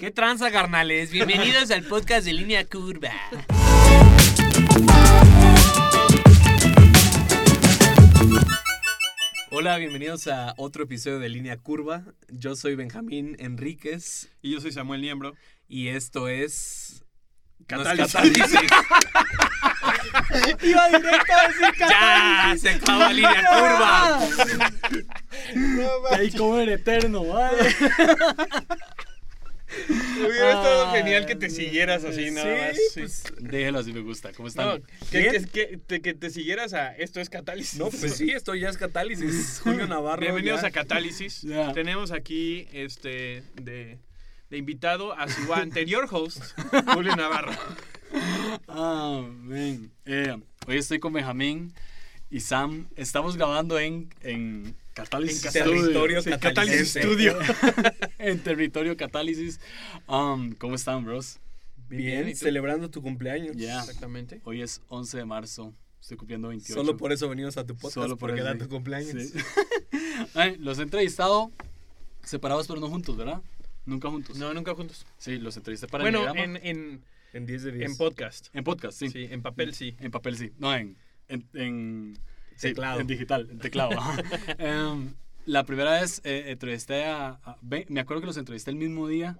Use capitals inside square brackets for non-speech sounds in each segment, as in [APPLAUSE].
¿Qué tranza, carnales? Bienvenidos al podcast de Línea Curva. Hola, bienvenidos a otro episodio de Línea Curva. Yo soy Benjamín Enríquez Y yo soy Samuel Niembro. y esto es... no es Catálisis. Catálisis. Iba directo a decir ¡Ya! ¡Se acabó Línea Curva! Takeover eterno, ¿vale? [LAUGHS] Hubiera estado genial que te siguieras así, nada más. Sí. pues, Déjelo así, me gusta. ¿Cómo están? No, que, que, que te, que te siguieras a esto es Catálisis. no, pues sí, esto ya es Catálisis. [LAUGHS] Julio Navarro. Bienvenidos ya. a Catálisis. [LAUGHS] Ya. Tenemos aquí este de, de invitado a su [LAUGHS] anterior host, Julio Navarro. Ah. Eh, hoy estoy con Benjamín y Sam. Estamos grabando en, en Catálisis En Studio. Territorio Sí, Catálisis Catálisis Studio. [LAUGHS] en territorio Catálisis. Um, ¿Cómo están, bros? Bien, ¿y tú? celebrando tu cumpleaños. Ya. Exactamente. Hoy es 11 de marzo. Estoy cumpliendo 28. Solo por eso venimos a tu podcast, Solo por porque eso, era tu cumpleaños. Sí. [LAUGHS] Ay, los he entrevistado separados pero no juntos, ¿verdad? Nunca juntos. No, nunca juntos. Sí, los entrevisté para bueno, Enneagrama. en, en, En 10 de 10. en podcast. En podcast, sí. Sí. en papel sí. En papel, sí. No, en. En, en- sí, Teclado. en digital, en teclado. [LAUGHS] Em, la primera vez eh, entrevisté a, a- Me acuerdo que los entrevisté el mismo día.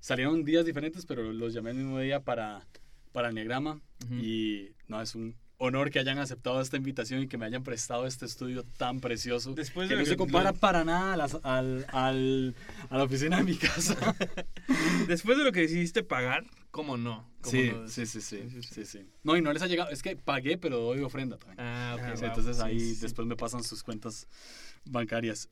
Salieron días diferentes, pero los llamé el mismo día para, para el Enneagrama. Ujú. Y no, es un honor que hayan aceptado esta invitación y que me hayan prestado este estudio tan precioso. Después que de no lo se que- compara para nada a, las- al, al- a la oficina de mi casa. [LAUGHS] Después de lo que decidiste pagar, ¿cómo no? ¿Cómo Sí, no? sí, sí, sí, Sí, sí. No, y no les ha llegado. Es que pagué, pero doy ofrenda también. Ah, ok. Ah, Sí, wow. entonces ahí después me pasan sus cuentas bancarias.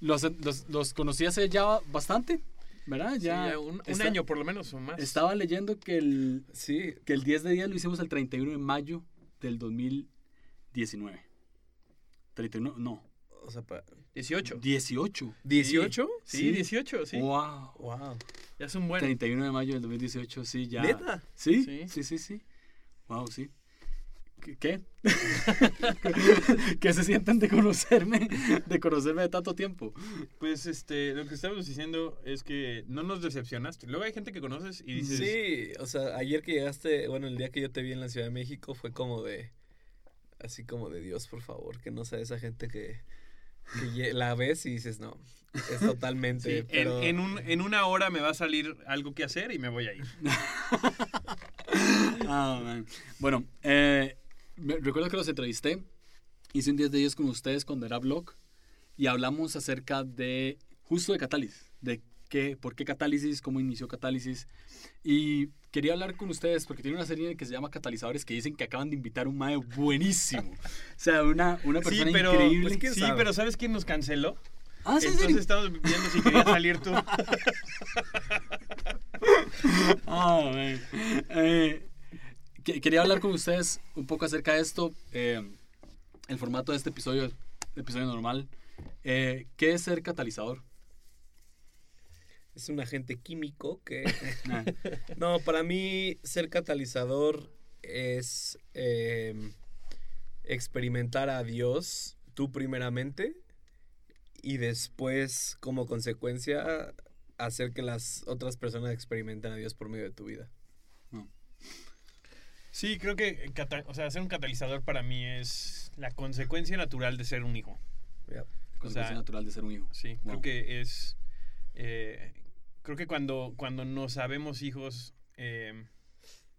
Los, los, los conocí hace ya bastante, ¿verdad? Sí, Ya, ya un, un está- año por lo menos o más. Estaba leyendo que el, Sí, que el 10 de 10 lo hicimos el 31 de mayo del 2019. 31, no, o sea, pa- 18. 18. ¿18? Sí, Sí. 18, sí. Wow. Wow. Ya es un buen. 31 de mayo del 2018, sí, ya. ¿Neta? ¿Sí? Sí. Sí, sí, sí. Wow, sí. ¿Qué? ¿Qué? [LAUGHS] ¿Qué se sienten de conocerme? De conocerme de tanto tiempo. Pues este, lo que estamos diciendo es que no nos decepcionaste. Luego hay gente que conoces y dices, Sí, o sea, ayer que llegaste, bueno, el día que yo te vi en la Ciudad de México fue como de, así como de Dios, por favor, que no sea esa gente que, que la ves y dices, no, es totalmente, sí, en, pero... en un, en una hora me va a salir algo que hacer y me voy a ir. [LAUGHS] Ah, man. Bueno, eh, me- recuerdo que los entrevisté. Hice un 10 de 10 con ustedes cuando era blog. Y hablamos acerca de, justo de catálisis. De qué, por qué catálisis, cómo inició catálisis. Y quería hablar con ustedes porque tiene una serie que se llama Catalizadores que dicen que acaban de invitar a un mae buenísimo. O sea, una, una Sí, persona pero, increíble. pues, ¿quién sí, sabe? pero ¿sabes quién nos canceló? ah, sí, ¿en Entonces estamos viendo si querías salir tú. [LAUGHS] Ah, man. Eh, que- quería hablar con ustedes un poco acerca de esto. eh, el formato de este episodio, episodio normal. Eh, ¿Qué es ser catalizador? Es un agente químico que... [LAUGHS] Ah, [LAUGHS] No, para mí ser catalizador es eh, experimentar a Dios tú primeramente y después como consecuencia hacer que las otras personas experimenten a Dios por medio de tu vida. Sí, creo que o sea, ser un catalizador para mí es la consecuencia natural de ser un hijo. Ya. consecuencia sea, natural de ser un hijo. Sí, Wow. creo que es. eh, creo que cuando, cuando nos sabemos hijos, eh,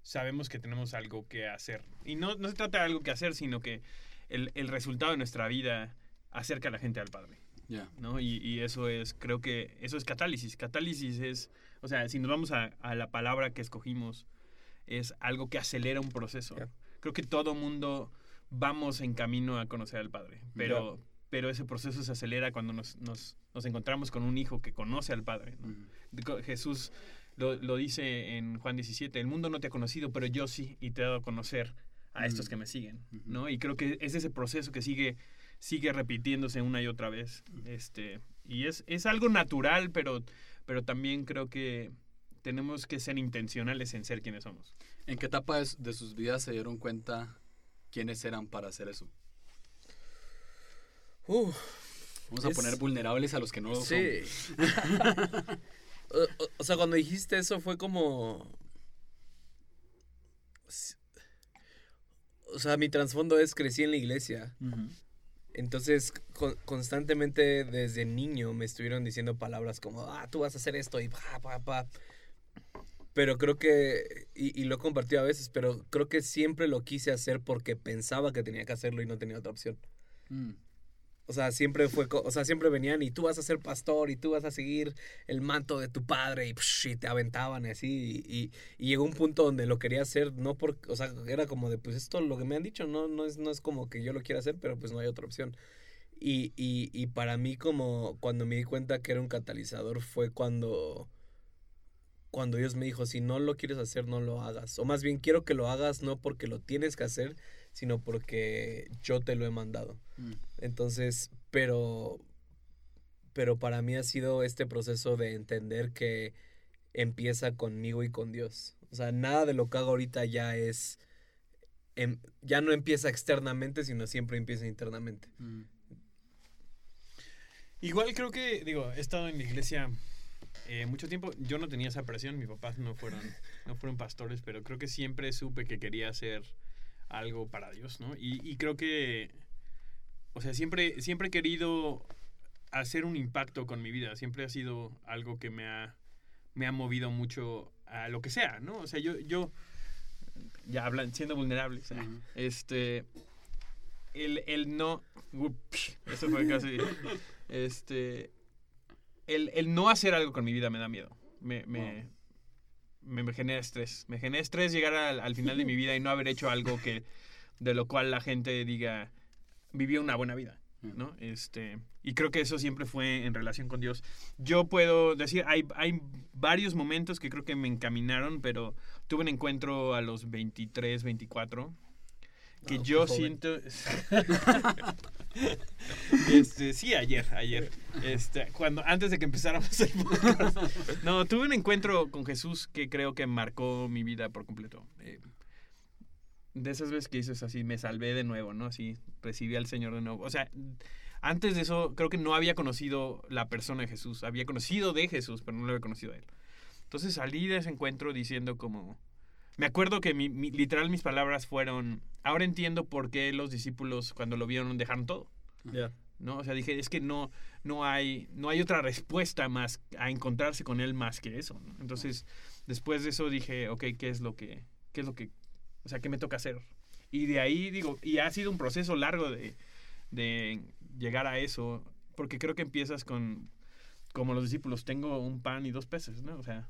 sabemos que tenemos algo que hacer. Y no, no se trata de algo que hacer, sino que el, el resultado de nuestra vida acerca a la gente al Padre. Ya. ¿no? Y, y eso es, creo que eso es catálisis. Catálisis es, o sea, si nos vamos a, a la palabra que escogimos, es algo que acelera un proceso. Creo que todo mundo vamos en camino a conocer al Padre, pero, pero ese proceso se acelera cuando nos, nos, nos encontramos con un hijo que conoce al Padre. ¿no? Jesús lo, lo dice en Juan 17, el mundo no te ha conocido, pero yo sí, y te he dado a conocer a estos que me siguen. ¿no? Y creo que es ese proceso que sigue, sigue repitiéndose una y otra vez, este, y es, es algo natural, pero, pero también creo que tenemos que ser intencionales en ser quienes somos. ¿En qué etapa de sus vidas se dieron cuenta quiénes eran para hacer eso? Vamos a poner vulnerables a los que no lo sí. [LAUGHS] O, o- o sea, cuando dijiste eso fue como... O sea, mi trasfondo es crecí en la iglesia. Entonces, con- constantemente desde niño me estuvieron diciendo palabras como, ah, tú vas a hacer esto y pa, pa, pa. Pero creo que, y, y lo he compartido a veces, pero creo que siempre lo quise hacer porque pensaba que tenía que hacerlo y no tenía otra opción. Mm. O sea, siempre fue, o sea, siempre venían y tú vas a ser pastor y tú vas a seguir el manto de tu padre y, psh, te aventaban así. Y, y- y llegó un punto donde lo quería hacer, no porque, o sea, era como de, pues esto lo que me han dicho, no, no, es, no es como que yo lo quiera hacer, pero pues no hay otra opción. Y, y, y para mí como cuando me di cuenta que era un catalizador fue cuando, cuando Dios me dijo, si no lo quieres hacer, no lo hagas. O más bien quiero que lo hagas no porque lo tienes que hacer, sino porque yo te lo he mandado. Mm. Entonces, pero, pero para mí ha sido este proceso de entender que empieza conmigo y con Dios. O sea, nada de lo que hago ahorita ya es, em- ya no empieza externamente, sino siempre empieza internamente. Mm. Igual creo que, digo, he estado en la iglesia eh, mucho tiempo. Yo no tenía esa presión, mis papás no fueron, no fueron pastores, pero creo que siempre supe que quería hacer algo para Dios, ¿no? Y, y creo que, o sea, siempre, siempre he querido hacer un impacto con mi vida. Siempre ha sido algo que me ha, me ha movido mucho a lo que sea, ¿no? O sea, yo, yo ya hablan, siendo vulnerable, o sea, Ujú. este, el, el no, ups, eso fue casi, este, el, el no hacer algo con mi vida me da miedo, me, me, me, me estrés, me genera estrés llegar al, al final de mi vida y no haber hecho algo que, de lo cual la gente diga, vivió una buena vida. ¿no? Este, y creo que eso siempre fue en relación con Dios. Yo puedo decir, hay, hay varios momentos que creo que me encaminaron, pero tuve un encuentro a los 23, 24, que Ah, yo siento... [LAUGHS] [LAUGHS] este, sí, ayer, ayer. Este, cuando, antes de que empezáramos el podcast. No, tuve un encuentro con Jesús que creo que marcó mi vida por completo. Eh, de esas veces que dices así, me salvé de nuevo, ¿no? Así, recibí al Señor de nuevo. O sea, antes de eso, creo que no había conocido la persona de Jesús. Había conocido de Jesús, pero no lo había conocido a él. Entonces salí de ese encuentro diciendo como... Me acuerdo que mi, mi- literal mis palabras fueron, ahora entiendo por qué los discípulos cuando lo vieron dejaron todo. Ya. ¿no? O sea, dije, es que no, no, hay, no hay otra respuesta más a encontrarse con él más que eso. ¿no? Entonces, después de eso dije, ok, ¿qué es lo que, qué es lo que, o sea, qué me toca hacer? Y de ahí, digo, y ha sido un proceso largo de, de llegar a eso, porque creo que empiezas con, como los discípulos, tengo un pan y dos peces, ¿no? O sea,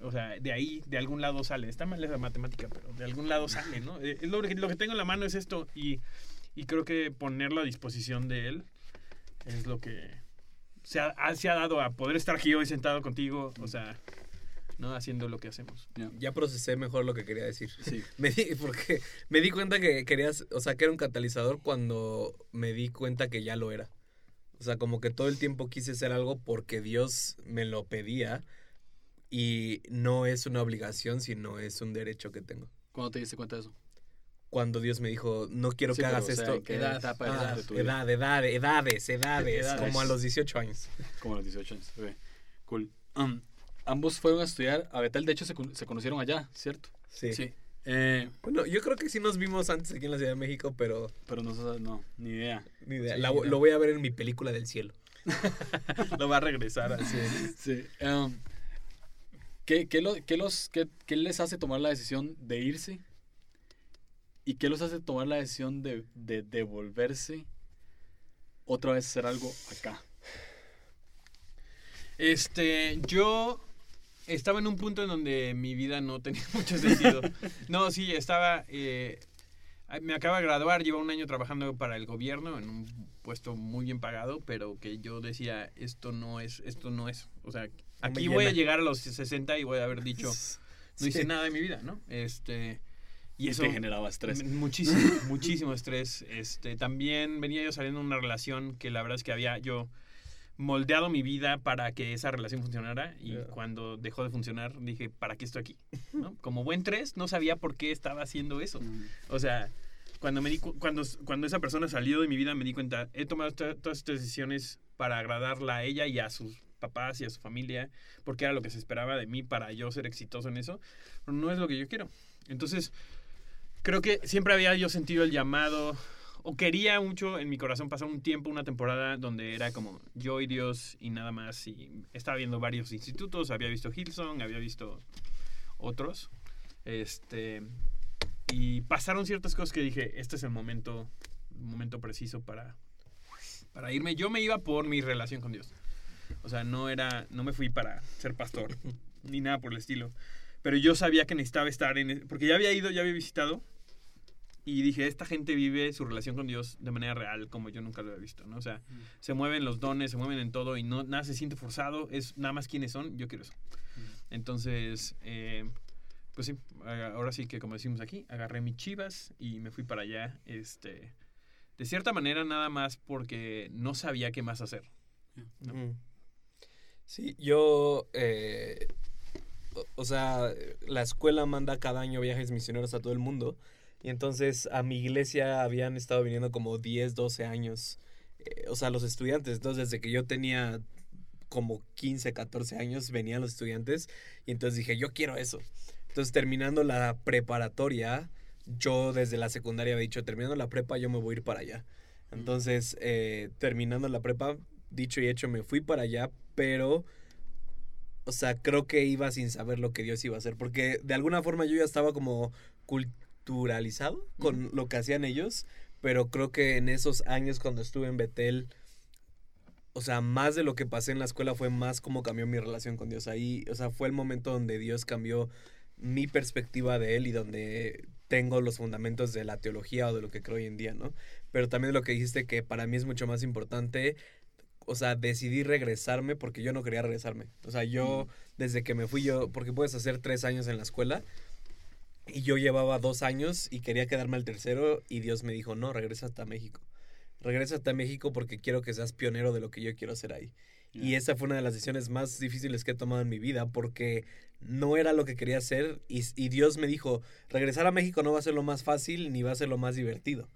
o, sea, de ahí, de algún lado sale. Está mal esa matemática, pero de algún lado sale, ¿no? Eh, Lo, que- lo que tengo en la mano es esto y, y creo que ponerlo a disposición de él es lo que se ha, se ha dado a poder estar aquí hoy sentado contigo, o sea, ¿no? Haciendo lo que hacemos. Ya procesé mejor lo que quería decir. Sí. [LAUGHS] Me di, porque me di cuenta que querías, o sea, que era un catalizador cuando me di cuenta que ya lo era. O sea, como que todo el tiempo quise hacer algo porque Dios me lo pedía y no es una obligación, sino es un derecho que tengo. ¿Cuándo te diste cuenta de eso? Cuando Dios me dijo, no quiero Sí, que pero, hagas o sea, esto. ¿en qué edad, etapa ah, de tu vida? edad, edad, edades, edades, Edades. como a los 18 años. Como a los 18 años. Ok, Cool. Um, ambos fueron a estudiar a Betel. De hecho, se, se conocieron allá, ¿cierto? Sí. Eh, Bueno, yo creo que sí nos vimos antes aquí en la Ciudad de México, pero pero no, no, ni idea. ni idea. Sí, La- no. lo voy a ver en mi película del cielo. [LAUGHS] Lo va a regresar así. Sí. um, ¿qué, qué, lo- qué los, qué, qué les hace tomar la decisión de irse? ¿Y qué los hace tomar la decisión de, de devolverse otra vez a hacer algo acá? Este, yo estaba en un punto en donde mi vida no tenía [LAUGHS] mucho sentido. No, sí, estaba, eh, me acaba de graduar, llevo un año trabajando para el gobierno en un puesto muy bien pagado, pero que yo decía, esto no es, esto no es, o sea, aquí voy a llegar a los 60 y voy a haber dicho, [LAUGHS] no hice Sí. nada de mi vida, ¿no? Este, y eso te generaba estrés. Muchísimo, [LAUGHS] muchísimo estrés. Este, también venía yo saliendo de una relación que la verdad es que había yo moldeado mi vida para que esa relación funcionara y cuando dejó de funcionar dije, ¿para qué estoy aquí? ¿No? Como buen tres, no sabía por qué estaba haciendo eso. Mm, O sea, cuando, me di, cu- cuando, cuando esa persona salió de mi vida me di cuenta, he tomado to- todas estas decisiones para agradarla a ella y a sus papás y a su familia, porque era lo que se esperaba de mí para yo ser exitoso en eso, pero no es lo que yo quiero. Entonces, creo que siempre había yo sentido el llamado, o quería mucho en mi corazón pasar un tiempo, una temporada donde era como yo y Dios y nada más, y estaba viendo varios institutos, había visto Hillsong, había visto otros, este, y pasaron ciertas cosas que dije, este es el momento, momento preciso para, para irme. Yo me iba por mi relación con Dios. O sea, no era, no me fui para ser pastor, ni nada por el estilo. Pero yo sabía que necesitaba estar en, porque ya había ido, ya había visitado, y dije, esta gente vive su relación con Dios de manera real, como yo nunca lo había visto, ¿no? O sea, se mueven los dones, se mueven en todo y no, nada se siente forzado, es nada más quiénes son, yo quiero eso. Entonces, eh, pues sí, ahora sí que como decimos aquí, agarré mis chivas y me fui para allá, este, de cierta manera nada más porque no sabía qué más hacer. Sí, yo, eh, o, o sea, la escuela manda cada año viajes misioneros a todo el mundo. Y entonces a mi iglesia habían estado viniendo como 10, 12 años. eh, o sea, los estudiantes. Entonces, desde que yo tenía como 15, 14 años, venían los estudiantes. Y entonces dije, yo quiero eso. Entonces, terminando la preparatoria, yo desde la secundaria había dicho, terminando la prepa, yo me voy a ir para allá. Entonces, eh, terminando la prepa, dicho y hecho, me fui para allá, pero, o sea, creo que iba sin saber lo que Dios iba a hacer, porque de alguna forma yo ya estaba como culturalizado con lo que hacían ellos, pero creo que en esos años cuando estuve en Betel, o sea, más de lo que pasé en la escuela fue más como cambió mi relación con Dios. Ahí, o sea, fue el momento donde Dios cambió mi perspectiva de Él y donde tengo los fundamentos de la teología o de lo que creo hoy en día, ¿no? Pero también lo que dijiste que para mí es mucho más importante, o sea, decidí regresarme porque yo no quería regresarme. O sea, yo, desde que me fui yo, porque puedes hacer tres años en la escuela, y yo llevaba dos años y quería quedarme al tercero y Dios me dijo, no, regresa hasta México. Regresa hasta México porque quiero que seas pionero de lo que yo quiero hacer ahí. Y esa fue una de las decisiones más difíciles que he tomado en mi vida porque no era lo que quería hacer y, y Dios me dijo, regresar a México no va a ser lo más fácil ni va a ser lo más divertido.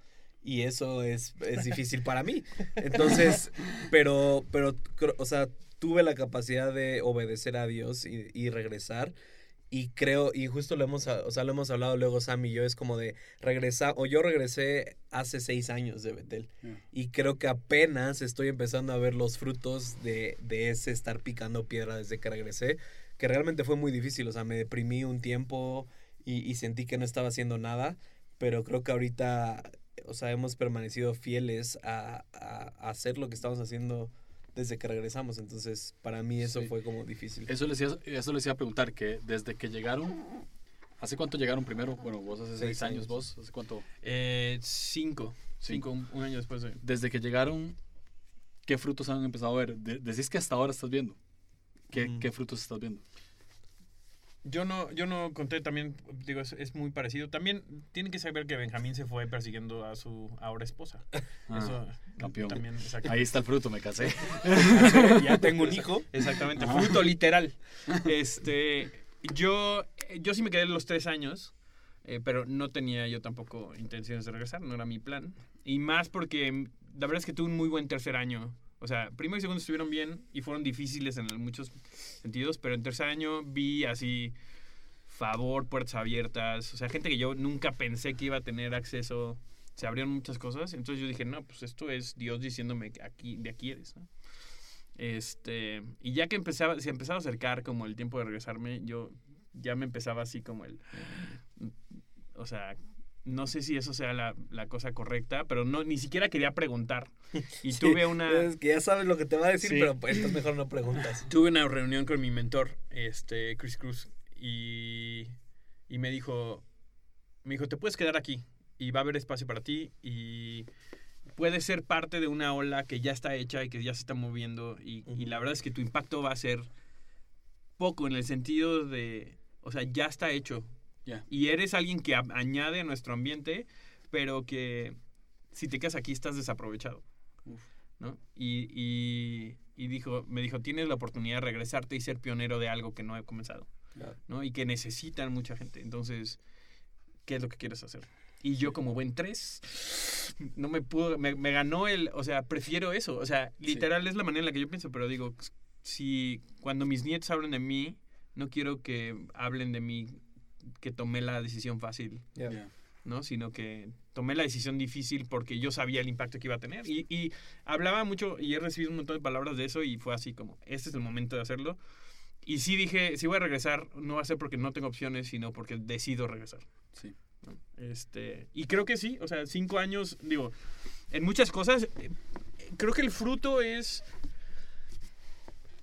Y eso es, es difícil para mí. Entonces, [LAUGHS] pero, pero, o sea, tuve la capacidad de obedecer a Dios y, y regresar. Y creo, y justo lo hemos, o sea, lo hemos hablado luego Sam y yo, es como de regresar, o yo regresé hace seis años de Betel. Ya. Y creo que apenas estoy empezando a ver los frutos de, de ese estar picando piedra desde que regresé, que realmente fue muy difícil, o sea, me deprimí un tiempo y, y sentí que no estaba haciendo nada, pero creo que ahorita, o sea, hemos permanecido fieles a, a- a hacer lo que estamos haciendo desde que regresamos, entonces para mí eso Sí. fue como difícil. Eso les, iba, eso les iba a preguntar, que desde que llegaron, ¿hace cuánto llegaron primero? Bueno, vos hace seis, Seis años, años. vos, ¿hace cuánto? Eh, cinco, cinco, un, un año después de... Desde que llegaron, ¿qué frutos han empezado a ver? De- decís que hasta ahora estás viendo. ¿Qué, Mm. qué frutos estás viendo? Yo no, yo no conté también, digo, es, es muy parecido. También tienen que saber que Benjamín se fue persiguiendo a su ahora esposa. [LAUGHS] Ah, Eso campeón. también. Ahí está el fruto, me casé. [LAUGHS] ya tengo un [LAUGHS] hijo. Exactamente, Ajá. fruto literal. Este, yo, yo sí me quedé los tres años, eh, pero no tenía yo tampoco intenciones de regresar, no era mi plan. Y más porque la verdad es que tuve un muy buen tercer año. O sea, primero y segundo estuvieron bien y fueron difíciles en muchos sentidos, pero en tercer año vi así favor, puertas abiertas, o sea, gente que yo nunca pensé que iba a tener acceso, se abrieron muchas cosas, entonces yo dije, no, pues esto es Dios diciéndome que aquí, de aquí eres. Este, y ya que empezaba, se empezaba a acercar como el tiempo de regresarme, yo ya me empezaba así como el, o sea, no sé si eso sea la, la cosa correcta, pero no, ni siquiera quería preguntar. Y [LAUGHS] Sí, tuve una... Es que ya sabes lo que te va a decir, Sí. pero pues entonces mejor no preguntas. [LAUGHS] Tuve una reunión con mi mentor, este, Chris Cruz, y, y me dijo, me dijo, te puedes quedar aquí y va a haber espacio para ti y puedes ser parte de una ola que ya está hecha y que ya se está moviendo y, y la verdad es que tu impacto va a ser poco en el sentido de, o sea, ya está hecho Y eres alguien que añade a nuestro ambiente, pero que si te quedas aquí estás desaprovechado. Uf. ¿no? Y, y, y dijo, me dijo, tienes la oportunidad de regresarte y ser pionero de algo que no he comenzado. ¿no? Y que necesitan mucha gente. Entonces, ¿qué es lo que quieres hacer? Y yo como buen tres, no me pudo, me, me ganó el, o sea, prefiero eso. O sea, literal es la manera en la que yo pienso, pero digo, si cuando mis nietos hablan de mí, no quiero que hablen de mí que tomé la decisión fácil, Yeah. Yeah. ¿no? Sino que tomé la decisión difícil porque yo sabía el impacto que iba a tener. Y, y hablaba mucho y he recibido un montón de palabras de eso y fue así como, este es el momento de hacerlo. Y sí dije, si voy a regresar, no va a ser porque no tengo opciones, sino porque decido regresar. Sí. ¿no? Este, y creo que sí, o sea, cinco años, digo, en muchas cosas, eh, creo que el fruto es,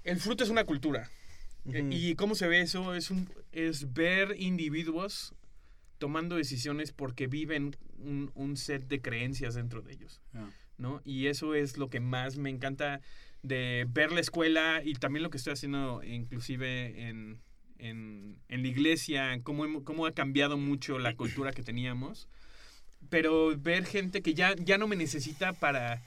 el fruto es una cultura. Eh. ¿Y cómo se ve eso? Es, un, es ver individuos tomando decisiones porque viven un, un set de creencias dentro de ellos, Yeah. ¿no? Y eso es lo que más me encanta de ver la escuela y también lo que estoy haciendo inclusive en, en, en la iglesia, cómo, cómo ha cambiado mucho la cultura que teníamos. Pero ver gente que ya, ya no me necesita para,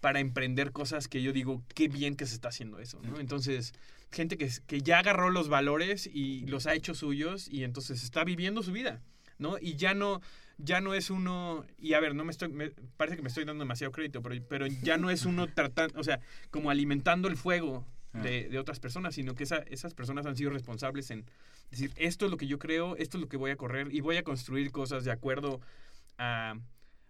para emprender cosas que yo digo, qué bien que se está haciendo eso, ¿no? Entonces, gente que, que ya agarró los valores y los ha hecho suyos y entonces está viviendo su vida, ¿no? Y ya no, ya no es uno, y a ver, no me estoy, me- parece que me estoy dando demasiado crédito, pero, pero ya no es uno tratando, o sea, como alimentando el fuego de, de otras personas, sino que esa- esas personas han sido responsables en decir, esto es lo que yo creo, esto es lo que voy a correr y voy a construir cosas de acuerdo a,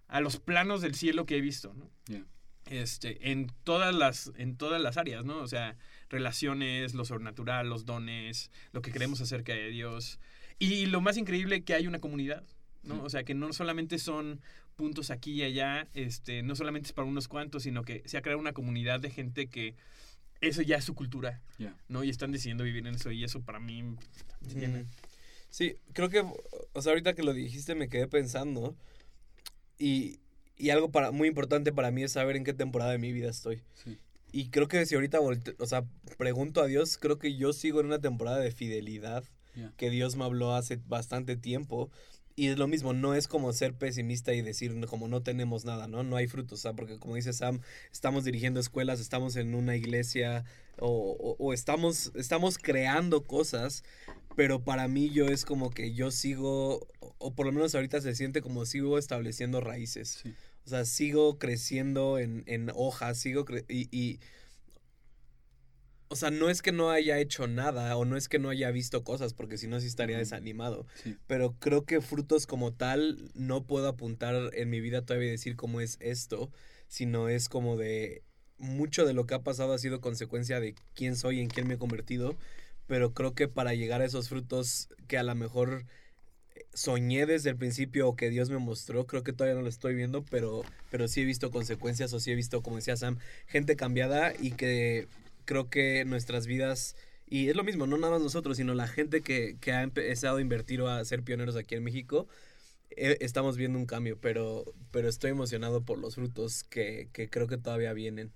a los planos del cielo que he visto, ¿no? Yeah. Este, en todas las, en todas las áreas, ¿no? O sea, relaciones, lo sobrenatural, los dones, lo que queremos acerca de Dios. Y lo más increíble que hay una comunidad, ¿no? Sí. O sea, que no solamente son puntos aquí y allá, este, no solamente es para unos cuantos, sino que se ha creado una comunidad de gente que eso ya es su cultura, Yeah. ¿no? Y están decidiendo vivir en eso y eso para mí me. Mm. Sí, creo que, o sea, ahorita que lo dijiste me quedé pensando y, y algo para, muy importante para mí es saber en qué temporada de mi vida estoy. Sí. Y creo que si ahorita, o sea, pregunto a Dios, creo que yo sigo en una temporada de fidelidad Yeah. que Dios me habló hace bastante tiempo. Y es lo mismo, no es como ser pesimista y decir "No, como no tenemos nada, ¿no? No hay frutos, o sea, porque como dice Sam, estamos dirigiendo escuelas, estamos en una iglesia o, o- o estamos, estamos creando cosas, pero para mí yo es como que yo sigo, o- por lo menos ahorita se siente como sigo estableciendo raíces. Sí. O sea, sigo creciendo en, en hojas, sigo cre- y, y- O sea, no es que no haya hecho nada o no es que no haya visto cosas, porque si no sí estaría desanimado. Sí. Pero creo que frutos como tal no puedo apuntar en mi vida todavía y decir cómo es esto, sino es como de mucho de lo que ha pasado ha sido consecuencia de quién soy, en quién me he convertido, pero creo que para llegar a esos frutos que a lo mejor eh, soñé desde el principio o que Dios me mostró, creo que todavía no lo estoy viendo, pero, pero sí he visto consecuencias o sí he visto, como decía Sam, gente cambiada y que creo que nuestras vidas, y es lo mismo, no nada más nosotros, sino la gente que, que ha empezado a invertir o a ser pioneros aquí en México, eh, estamos viendo un cambio, pero, pero estoy emocionado por los frutos que, que creo que todavía vienen.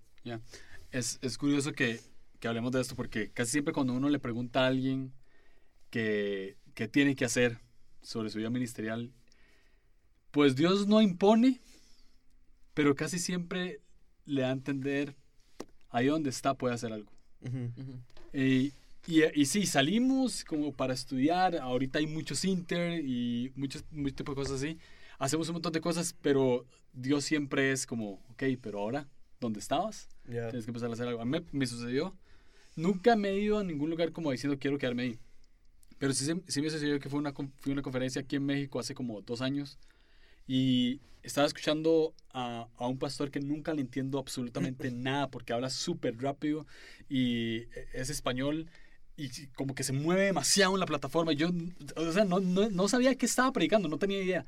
Es, es curioso que, que hablemos de esto porque casi siempre cuando uno le pregunta a alguien que, que tiene que hacer sobre su vida ministerial, pues Dios no impone, pero casi siempre le da a entender ahí donde está puede hacer algo. Ujú. Y, y, y sí, salimos como para estudiar, ahorita hay muchos inter y muchos, muchos tipos de cosas así, hacemos un montón de cosas, pero Dios siempre es como, ok, pero ahora, ¿dónde estabas? Ya. Tienes que empezar a hacer algo. A mí me sucedió. Nunca me he ido a ningún lugar como diciendo quiero quedarme ahí. Pero sí, sí me sucedió que fue una, fui a una conferencia aquí en México hace como dos años y estaba escuchando a, a un pastor que nunca le entiendo absolutamente [LAUGHS] nada porque habla súper rápido y es español y como que se mueve demasiado en la plataforma. Yo, o sea, no, no, no sabía qué estaba predicando, no tenía idea.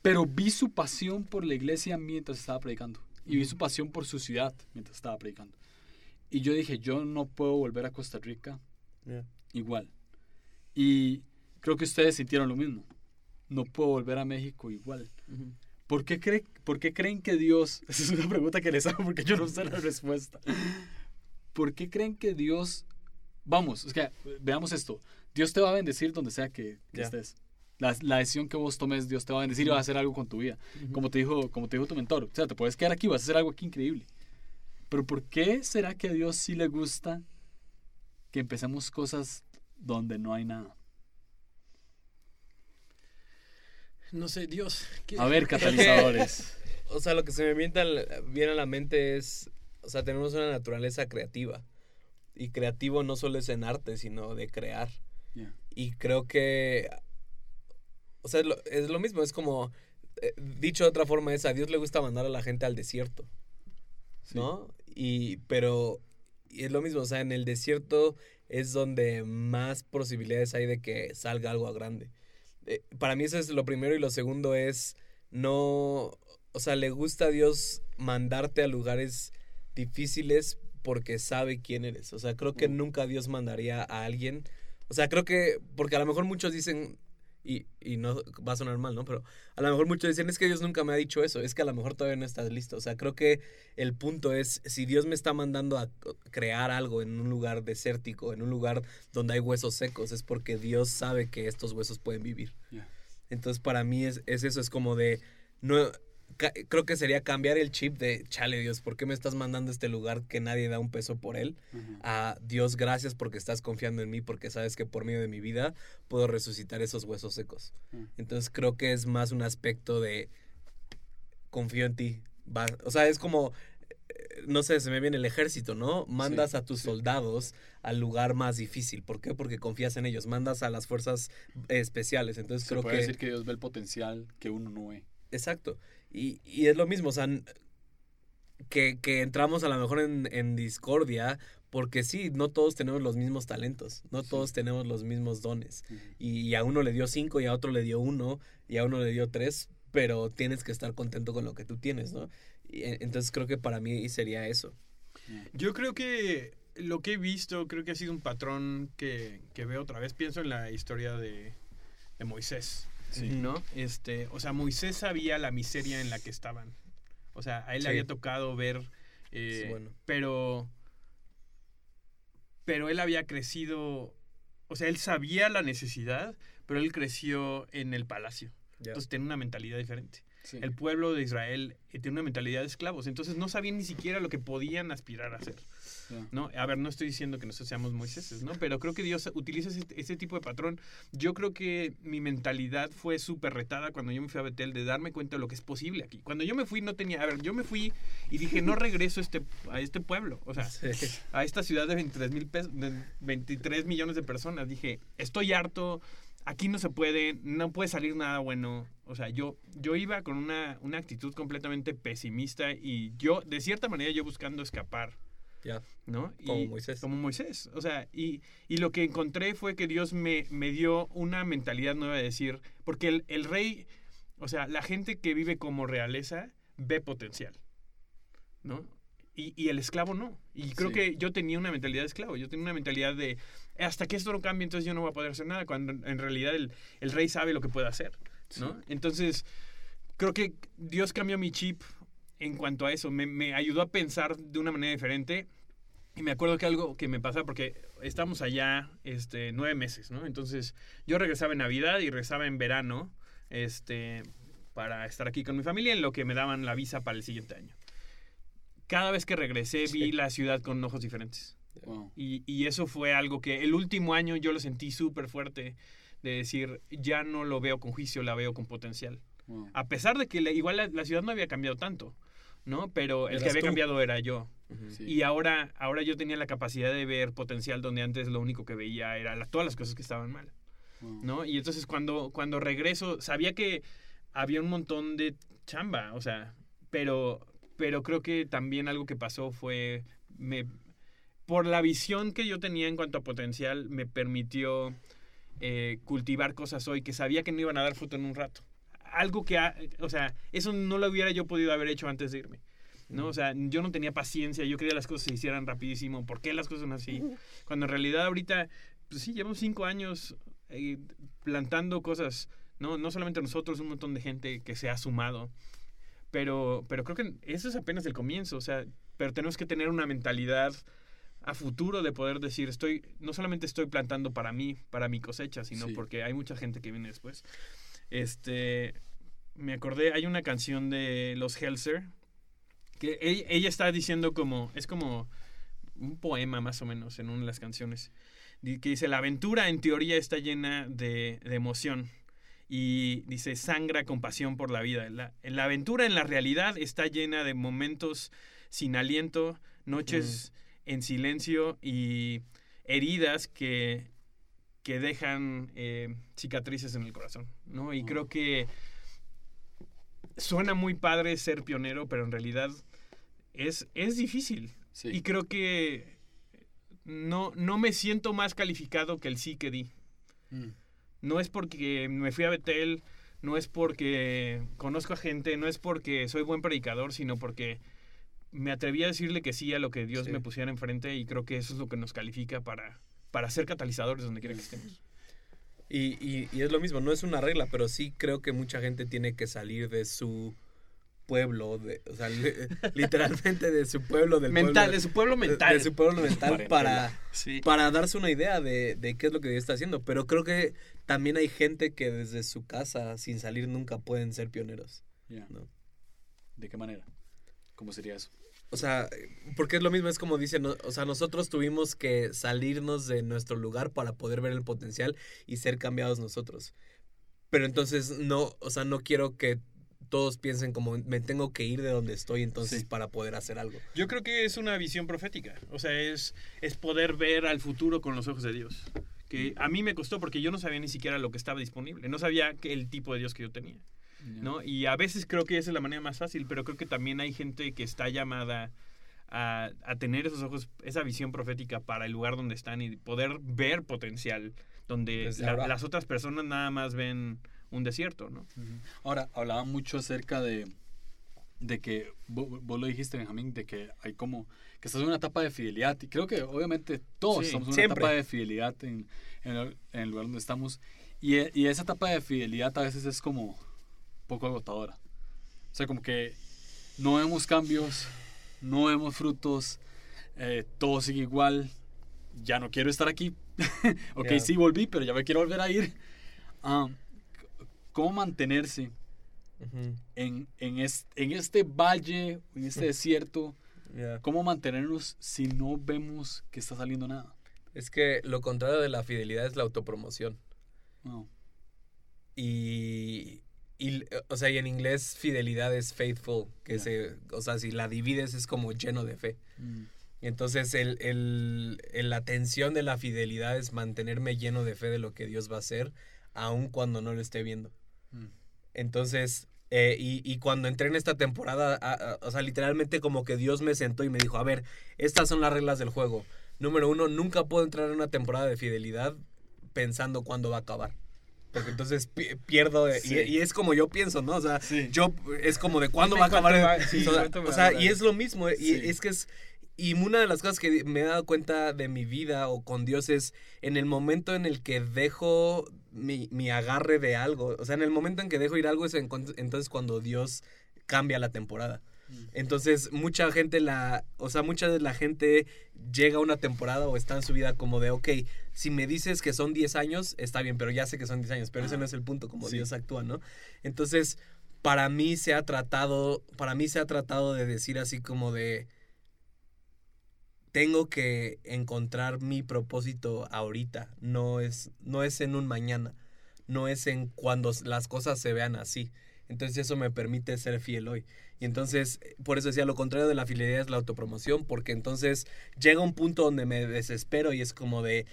Pero vi su pasión por la iglesia mientras estaba predicando. Y vi su pasión por su ciudad mientras estaba predicando. Y yo dije, yo no puedo volver a Costa Rica igual. Y creo que ustedes sintieron lo mismo. No puedo volver a México igual. ¿Por qué, cree, ¿Por qué creen que Dios... [LAUGHS] Esa es una pregunta que les hago porque yo no sé la respuesta. ¿Por qué creen que Dios... Vamos, es que veamos esto. Dios te va a bendecir donde sea que, estés. La, la decisión que vos tomes, Dios te va a bendecir y va a hacer algo con tu vida. Como te dijo, como te dijo tu mentor. O sea, te puedes quedar aquí, vas a hacer algo aquí increíble. Pero ¿por qué será que a Dios sí le gusta que empecemos cosas donde no hay nada? No sé, Dios. ¿qué- A ver, [LAUGHS] catalizadores. O sea, lo que se me viene a la, viene a la mente es, o sea, tenemos una naturaleza creativa. Y creativo no solo es en arte, sino de crear. Yeah. Y creo que, o sea, es lo, es lo mismo, es como, eh, dicho de otra forma, es a Dios le gusta mandar a la gente al desierto, Sí. ¿no? Y, pero, y es lo mismo, o sea, en el desierto es donde más posibilidades hay de que salga algo a grande. Eh, para mí eso es lo primero y lo segundo es, no, o sea, le gusta a Dios mandarte a lugares difíciles porque sabe quién eres. O sea, creo que Mm. nunca Dios mandaría a alguien. O sea, creo que, porque a lo mejor muchos dicen, y, y no va a sonar mal, ¿no? Pero a lo mejor muchos dicen, es que Dios nunca me ha dicho eso, es que a lo mejor todavía no estás listo. O sea, creo que el punto es, si Dios me está mandando a crear algo en un lugar desértico, en un lugar donde hay huesos secos, es porque Dios sabe que estos huesos pueden vivir. Entonces, para mí es, es eso, es como de, no, creo que sería cambiar el chip de, chale Dios, ¿por qué me estás mandando a este lugar que nadie da un peso por él? A Dios, gracias porque estás confiando en mí, porque sabes que por medio de mi vida puedo resucitar esos huesos secos. Mm. Entonces, creo que es más un aspecto de, confío en ti. Va, o sea, es como, eh, no sé, se me viene el ejército, ¿no? Mandas a tus sí. soldados al lugar más difícil. ¿Por qué? Porque confías en ellos. Mandas a las fuerzas eh, especiales. Entonces, Se creo puede que... decir que Dios ve el potencial que uno no ve. Exacto. Y, y es lo mismo, o sea, que, que entramos a lo mejor en, en discordia, porque sí, no todos tenemos los mismos talentos, no Sí. todos tenemos los mismos dones. Ujú. Y, a uno le dio cinco, y a otro le dio uno, y a uno le dio tres, pero tienes que estar contento con lo que tú tienes, ¿no? Y, e- entonces creo que para mí sería eso. Yo creo que lo que he visto, creo que ha sido un patrón que, que veo otra vez. Pienso en la historia de, de Moisés, Sí. ¿no? Este, o sea, Moisés sabía la miseria en la que estaban. O sea, a él Sí. le había tocado ver, eh, Sí, bueno. pero, pero él había crecido, o sea, él sabía la necesidad, pero él creció en el palacio. Entonces tenía una mentalidad diferente. Sí. El pueblo de Israel eh, tiene una mentalidad de esclavos, entonces no sabían ni siquiera lo que podían aspirar a hacer. Yeah. ¿no? A ver, no estoy diciendo que nosotros seamos Moisés, ¿no? Pero creo que Dios utiliza ese, ese tipo de patrón. Yo creo que mi mentalidad fue súper retada cuando yo me fui a Betel de darme cuenta de lo que es posible aquí. Cuando yo me fui no tenía, a ver, yo me fui y dije, no regreso a este, a este pueblo, o sea, Sí. a esta ciudad de 23, mil pesos, de 23 millones de personas. Dije, estoy harto, aquí no se puede, no puede salir nada bueno. O sea, yo, yo iba con una, una actitud completamente pesimista y yo, de cierta manera, yo buscando escapar. Ya. ¿no? Como Y- Moisés. Como Moisés. O sea, y, y lo que encontré fue que Dios me, me dio una mentalidad nueva de decir, porque el, el rey, o sea, la gente que vive como realeza ve potencial, ¿no? Y, y el esclavo no. Y creo Sí. que yo tenía una mentalidad de esclavo, yo tenía una mentalidad de, hasta que esto no cambie, entonces yo no voy a poder hacer nada, cuando en realidad el, el rey sabe lo que puede hacer, ¿no? Entonces, creo que Dios cambió mi chip en cuanto a eso, me, me ayudó a pensar de una manera diferente. Y me acuerdo que algo que me pasaba, porque estábamos allá este, nueve meses, ¿no? Entonces yo regresaba en Navidad y regresaba en verano este, para estar aquí con mi familia en lo que me daban la visa para el siguiente año. Cada vez que regresé vi la ciudad con ojos diferentes. Wow. Y, y eso fue algo que el último año yo lo sentí súper fuerte de decir, ya no lo veo con juicio, la veo con potencial. Wow. A pesar de que la- igual la, la ciudad no había cambiado tanto, ¿no? Pero el que había tú. cambiado era yo. Sí. Y ahora, ahora yo tenía la capacidad de ver potencial donde antes lo único que veía era la- todas las cosas que estaban mal, Wow. ¿no? Y entonces cuando, cuando regreso, sabía que había un montón de chamba, o sea, pero, pero creo que también algo que pasó fue, me, por la visión que yo tenía en cuanto a potencial, me permitió eh, cultivar cosas hoy que sabía que no iban a dar fruto en un rato. Algo que, ha- o sea, eso no lo hubiera yo podido haber hecho antes de irme. ¿no? O sea, yo no tenía paciencia, yo quería que las cosas se hicieran rapidísimo. ¿Por qué las cosas son así? [LAUGHS] Cuando en realidad ahorita, pues sí, llevamos cinco años eh, plantando cosas, ¿no? No solamente nosotros, un montón de gente que se ha sumado. Pero, pero creo que eso es apenas el comienzo, o sea, pero tenemos que tener una mentalidad a futuro de poder decir, estoy, no solamente estoy plantando para mí, para mi cosecha, sino Sí. porque hay mucha gente que viene después. Este, me acordé, hay una canción de los Helser, que ella, ella está diciendo como, es como un poema más o menos en una de las canciones, que dice, la aventura en teoría está llena de, de emoción. Y dice, sangra con pasión por la vida. La, la aventura en la realidad está llena de momentos sin aliento, noches en silencio y heridas que, que dejan eh, cicatrices en el corazón, ¿no? Y Mm. creo que suena muy padre ser pionero, pero en realidad es, es difícil. Sí. Y creo que no, no me siento más calificado que el sí que di. Mm. No es porque me fui a Betel, no es porque conozco a gente, no es porque soy buen predicador, sino porque me atreví a decirle que sí a lo que Dios Sí. me pusiera enfrente y creo que eso es lo que nos califica para, para ser catalizadores donde quiera que estemos. Y, y- y es lo mismo, no es una regla, pero sí creo que mucha gente tiene que salir de su pueblo, de, o sea, li- [LAUGHS] literalmente de su pueblo, del mental, pueblo, de su pueblo mental. de su pueblo mental para, Sí. para darse una idea de, de qué es lo que Dios está haciendo. Pero creo que también hay gente que desde su casa, sin salir nunca, pueden ser pioneros. Ya. ¿no? ¿De qué manera? ¿Cómo sería eso? O sea, porque es lo mismo, es como dicen, ¿no? o sea, nosotros tuvimos que salirnos de nuestro lugar para poder ver el potencial y ser cambiados nosotros. Pero entonces no, o sea, no quiero que todos piensen como me tengo que ir de donde estoy entonces Sí. para poder hacer algo. Yo creo que es una visión profética. O sea, es, es poder ver al futuro con los ojos de Dios. Que a mí me costó porque yo no sabía ni siquiera lo que estaba disponible. No sabía que el tipo de Dios que yo tenía. ¿no? Y a veces creo que esa es la manera más fácil, pero creo que también hay gente que está llamada a, a tener esos ojos, esa visión profética para el lugar donde están y poder ver potencial, donde la- las otras personas nada más ven un desierto, ¿no? Ahora, hablaba mucho acerca de, de que, vos, vos lo dijiste, Benjamín, de que hay como, que estás en una etapa de fidelidad, y creo que obviamente todos Sí, estamos en una siempre. etapa de fidelidad en, en el, en el lugar donde estamos, y, y esa etapa de fidelidad a veces es como un poco agotadora. O sea, como que no vemos cambios, no vemos frutos, eh, todo sigue igual, ya no quiero estar aquí. [LAUGHS] ok, Ya. sí volví, pero ya me quiero volver a ir. Ah, ¿Cómo mantenerse En, en, es- en este valle, en este desierto? ¿Cómo mantenernos si no vemos que está saliendo nada? Es que lo contrario de la fidelidad es la autopromoción. No. Y, y, o sea, y en inglés fidelidad es faithful, que se, o sea, si la divides es como lleno de fe. Mm. Entonces, el, el, el- la tensión de la fidelidad es mantenerme lleno de fe de lo que Dios va a hacer, aun cuando no lo esté viendo. Mm. Entonces, eh, y, y cuando entré en esta temporada, a- a- o sea, literalmente como que Dios me sentó y me dijo, a ver, estas son las reglas del juego. Número uno, nunca puedo entrar en una temporada de fidelidad pensando cuándo va a acabar. Porque entonces pi- pierdo, y- Sí. y, es como yo pienso, ¿no? O sea, Sí. yo es como de cuándo va a acabar. va- sí, o sea, o sea, y es lo mismo, y Sí. es que es... Y una de las cosas que me he dado cuenta de mi vida o con Dios es en el momento en el que dejo mi, mi agarre de algo. O sea, en el momento en que dejo ir algo es en entonces cuando Dios cambia la temporada. Mm. Entonces, mucha gente la, o sea, mucha de la gente llega a una temporada o está en su vida como de, ok, si me dices que son 10 años, está bien, pero ya sé que son 10 años, pero ese no es el punto, como Sí. Dios actúa, ¿no? Entonces, para mí se ha tratado, para mí se ha tratado de decir así como de, tengo que encontrar mi propósito ahorita, no es, no es en un mañana, no es en cuando las cosas se vean así. Entonces eso me permite ser fiel hoy. Y entonces, por eso decía, lo contrario de la fidelidad es la autopromoción, porque entonces llega un punto donde me desespero y es como de,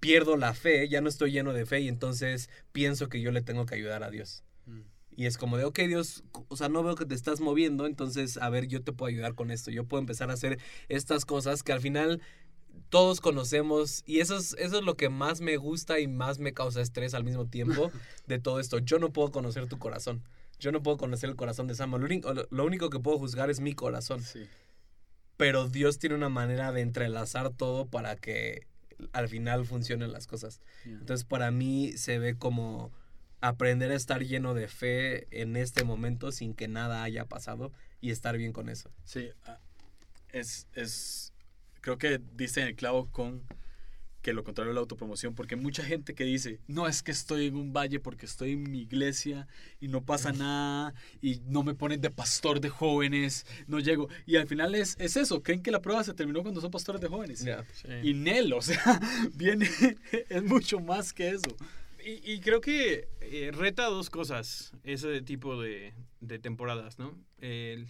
pierdo la fe, ya no estoy lleno de fe y entonces pienso que yo le tengo que ayudar a Dios. Y es como de, ok, Dios, o sea, no veo que te estás moviendo, entonces, a ver, yo te puedo ayudar con esto. Yo puedo empezar a hacer estas cosas que al final todos conocemos. Y eso es, eso es lo que más me gusta y más me causa estrés al mismo tiempo [LAUGHS] de todo esto. Yo no puedo conocer tu corazón. Yo no puedo conocer el corazón de Samuel. Lo único, lo único que puedo juzgar es mi corazón. Sí. Pero Dios tiene una manera de entrelazar todo para que al final funcionen las cosas. Yeah. Entonces para mí se ve como aprender a estar lleno de fe en este momento sin que nada haya pasado y estar bien con eso. Sí, ah, es, es, creo que dice en el clavo con que lo contrario de la autopromoción, porque mucha gente que dice, no es que estoy en un valle porque estoy en mi iglesia y no pasa nada y no me ponen de pastor de jóvenes, no llego. Y al final es, es eso, creen que la prueba se terminó cuando son pastores de jóvenes. Y Nel, o sea, [LAUGHS] viene, [LAUGHS] es mucho más que eso. Y, y creo que eh, reta dos cosas ese tipo de, de temporadas, ¿no? El-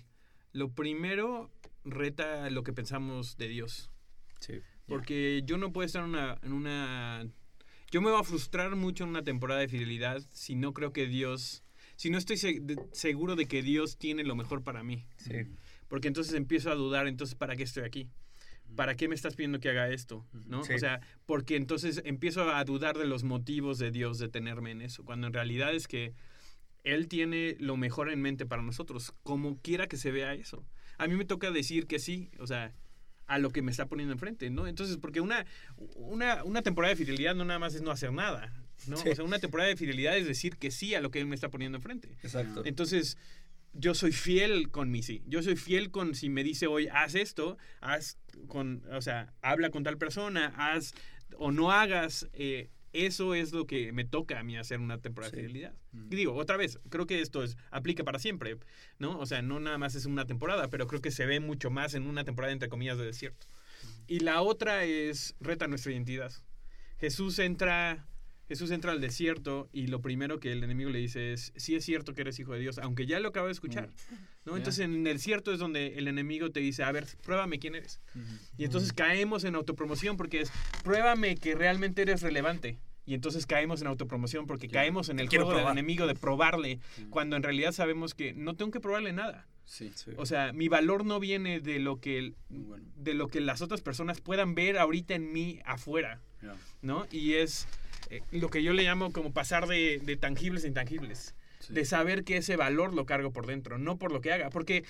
lo primero, reta lo que pensamos de Dios. Sí. Porque yo no puedo estar en una, en una... Yo me voy a frustrar mucho en una temporada de fidelidad si no creo que Dios... Si no estoy de- seguro de que Dios tiene lo mejor para mí. Sí. Porque entonces empiezo a dudar, entonces, ¿para qué estoy aquí? ¿Para qué me estás pidiendo que haga esto? ¿No? Sí. O sea, porque entonces empiezo a dudar de los motivos de Dios de tenerme en eso, cuando en realidad es que Él tiene lo mejor en mente para nosotros, como quiera que se vea eso. A mí me toca decir que sí, o sea, a lo que me está poniendo enfrente, ¿no? Entonces, porque una, una, una temporada de fidelidad no nada más es no hacer nada, ¿no? Sí. O sea, una temporada de fidelidad es decir que sí a lo que Él me está poniendo enfrente. Exacto. Entonces, yo soy fiel con mi sí. Yo soy fiel con si me dice hoy, haz esto, haz con, o sea, habla con tal persona, haz o no hagas. eh, eso es lo que me toca a mí hacer una temporada Sí. de fidelidad. Y digo, otra vez, creo que esto es, aplica para siempre, ¿no? O sea, no nada más es una temporada, pero creo que se ve mucho más en una temporada, entre comillas, de desierto. Y la otra es reta nuestra identidad. Jesús entra, Jesús entra al desierto y lo primero que el enemigo le dice es, sí es cierto que eres hijo de Dios, aunque ya lo acabo de escuchar. ¿no? Ya. Entonces en el desierto es donde el enemigo te dice, a ver, pruébame quién eres. Y entonces caemos en autopromoción porque es, pruébame que realmente eres relevante. Y entonces caemos en autopromoción porque caemos en el quiero juego del enemigo de probarle, cuando en realidad sabemos que no tengo que probarle nada. Sí. Sí. O sea, mi valor no viene de lo que, bueno. de lo que las otras personas puedan ver ahorita en mí afuera. ¿no? Y es eh, lo que yo le llamo como pasar de, de tangibles a intangibles. Sí. De saber que ese valor lo cargo por dentro, no por lo que haga. Porque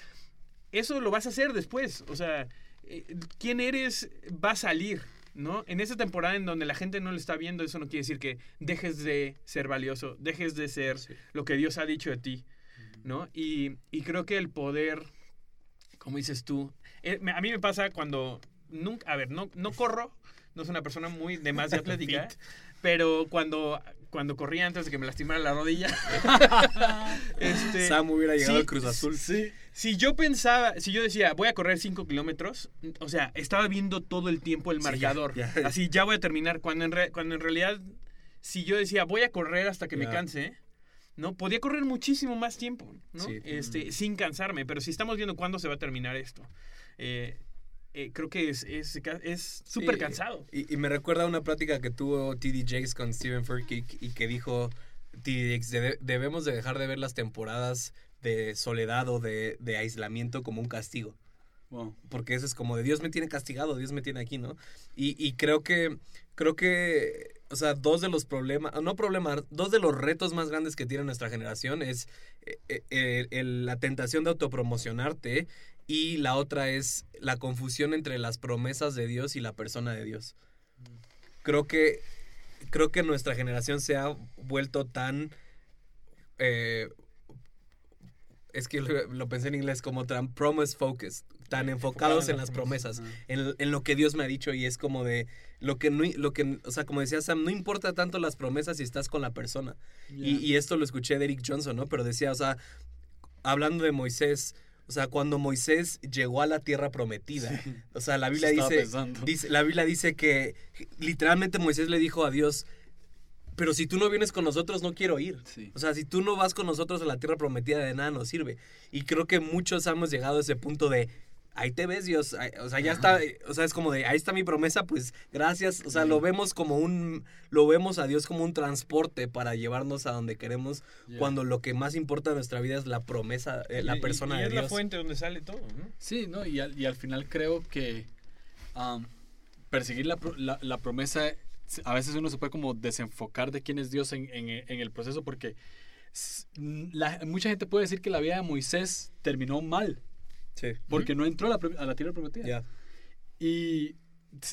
eso lo vas a hacer después. O sea, eh, quién eres va a salir, ¿no? En esa temporada en donde la gente no lo está viendo, eso no quiere decir que dejes de ser valioso, dejes de ser Sí. lo que Dios ha dicho de ti, ¿no? Y, y creo que el poder, como dices tú, eh, a mí me pasa cuando nunca, a ver, no, no [LAUGHS] corro, no soy una persona muy de más de atlética, pero cuando, cuando corría antes de que me lastimara la rodilla, [LAUGHS] este, Sam hubiera llegado sí, al Cruz Azul. Sí. Si yo pensaba, si yo decía, voy a correr 5 kilómetros, o sea, estaba viendo todo el tiempo el Sí, ya, marcador. ya. Así, ya voy a terminar. Cuando en, re- cuando en realidad, si yo decía, voy a correr hasta que me canse, ¿no? Podía correr muchísimo más tiempo, ¿no? Sí. Este, sin cansarme. Pero si estamos viendo cuándo se va a terminar esto, eh, eh, creo que es es es súper Sí. cansado. Y, y me recuerda una plática que tuvo TD Jakes con Steven Furtick y que dijo TD Jakes, "Debe- debemos de dejar de ver las temporadas de soledad o de, de aislamiento como un castigo. Wow. Porque eso es como de Dios me tiene castigado, Dios me tiene aquí, ¿no? Y, y creo que, creo que, o sea, dos de los problemas, no problemas, dos de los retos más grandes que tiene nuestra generación es eh, eh, el- la tentación de autopromocionarte y la otra es la confusión entre las promesas de Dios y la persona de Dios. Creo que, creo que nuestra generación se ha vuelto tan... eh, es que lo, lo pensé en inglés como tan promise focused, tan enfocados en las promesas, en, en lo que Dios me ha dicho y es como de lo que no, lo que, o sea, como decía Sam, no importa tanto las promesas si estás con la persona. Y, y esto lo escuché de Eric Johnson, ¿no? Pero decía, o sea, hablando de Moisés, o sea, cuando Moisés llegó a la tierra prometida, o sea, la Biblia dice, dice, la Biblia dice que literalmente Moisés le dijo a Dios, pero si tú no vienes con nosotros, no quiero ir. Sí. O sea, si tú no vas con nosotros a la tierra prometida, de nada nos sirve. Y creo que muchos hemos llegado a ese punto de, ahí te ves, Dios. O sea, ya está, o sea, es como de, ahí está mi promesa, pues gracias. O sea, lo vemos como un, lo vemos a Dios como un transporte para llevarnos a donde queremos, cuando lo que más importa en nuestra vida es la promesa, eh, la Y- y- persona y de es Dios. la fuente donde sale todo, ¿no? Sí, ¿no? Y al, y al final creo que perseguir la, la, la promesa, a veces uno se puede como desenfocar de quién es Dios en, en- en el proceso porque la- mucha gente puede decir que la vida de Moisés terminó mal Sí. porque no entró a la, a la tierra prometida. Ya. Y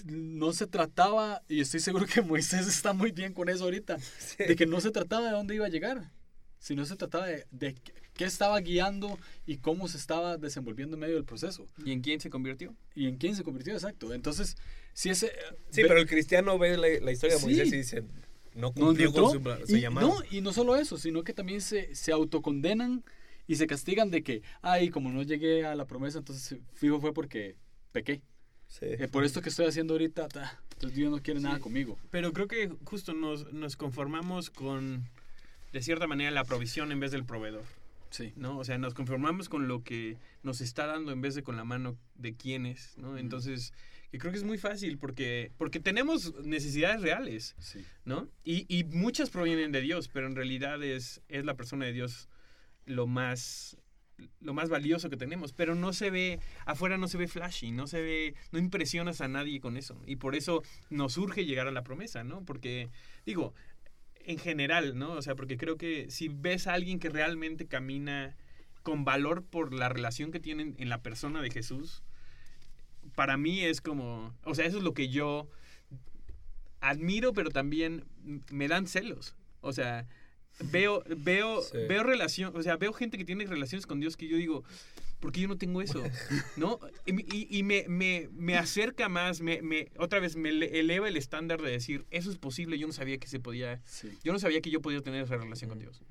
no se trataba, y estoy seguro que [LAUGHS] Moisés está muy bien con eso ahorita, de que no se trataba de dónde iba a llegar, sino se trataba de, de qué estaba guiando y cómo se estaba desenvolviendo en medio del proceso. ¿Y en quién se convirtió? ¿Y en quién se convirtió? Exacto. Entonces, si ese... Sí, ve- pero el cristiano ve la, la historia de Sí. Su y dice, no no cumplió con entró, su, su y, llamado. no, y no solo eso, sino que también se, se autocondenan y se castigan de que, ay, como no llegué a la promesa, entonces fijo fue porque pequé. Sí. Eh, por esto que estoy haciendo ahorita, ta, entonces Dios no quiere nada Sí. conmigo. Pero creo que justo nos, nos conformamos con, de cierta manera, la provisión en vez del proveedor. Sí. ¿no? O sea, nos conformamos con lo que nos está dando en vez de con la mano de quienes, ¿no? Entonces, que creo que es muy fácil porque, porque tenemos necesidades reales, Sí. ¿no? Y, y muchas provienen de Dios, pero en realidad es, es la persona de Dios lo más lo más valioso que tenemos, pero no se ve, afuera no se ve flashy, no se ve, no impresionas a nadie con eso. Y por eso nos urge llegar a la promesa, ¿no? Porque, digo, en general, ¿no? O sea, porque creo que si ves a alguien que realmente camina con valor por la relación que tienen en la persona de Jesús, para mí es como, o sea, eso es lo que yo admiro, pero también me dan celos. O sea, veo, veo, Sí. veo relación, o sea, veo gente que tiene relaciones con Dios que yo digo, ¿por qué yo no tengo eso? [LAUGHS] ¿No? Y, y- y me, me- me acerca más, me, me- otra vez me ele- eleva el estándar de decir, eso es posible, yo no sabía que se podía, Sí. yo no sabía que yo podía tener esa relación con Dios.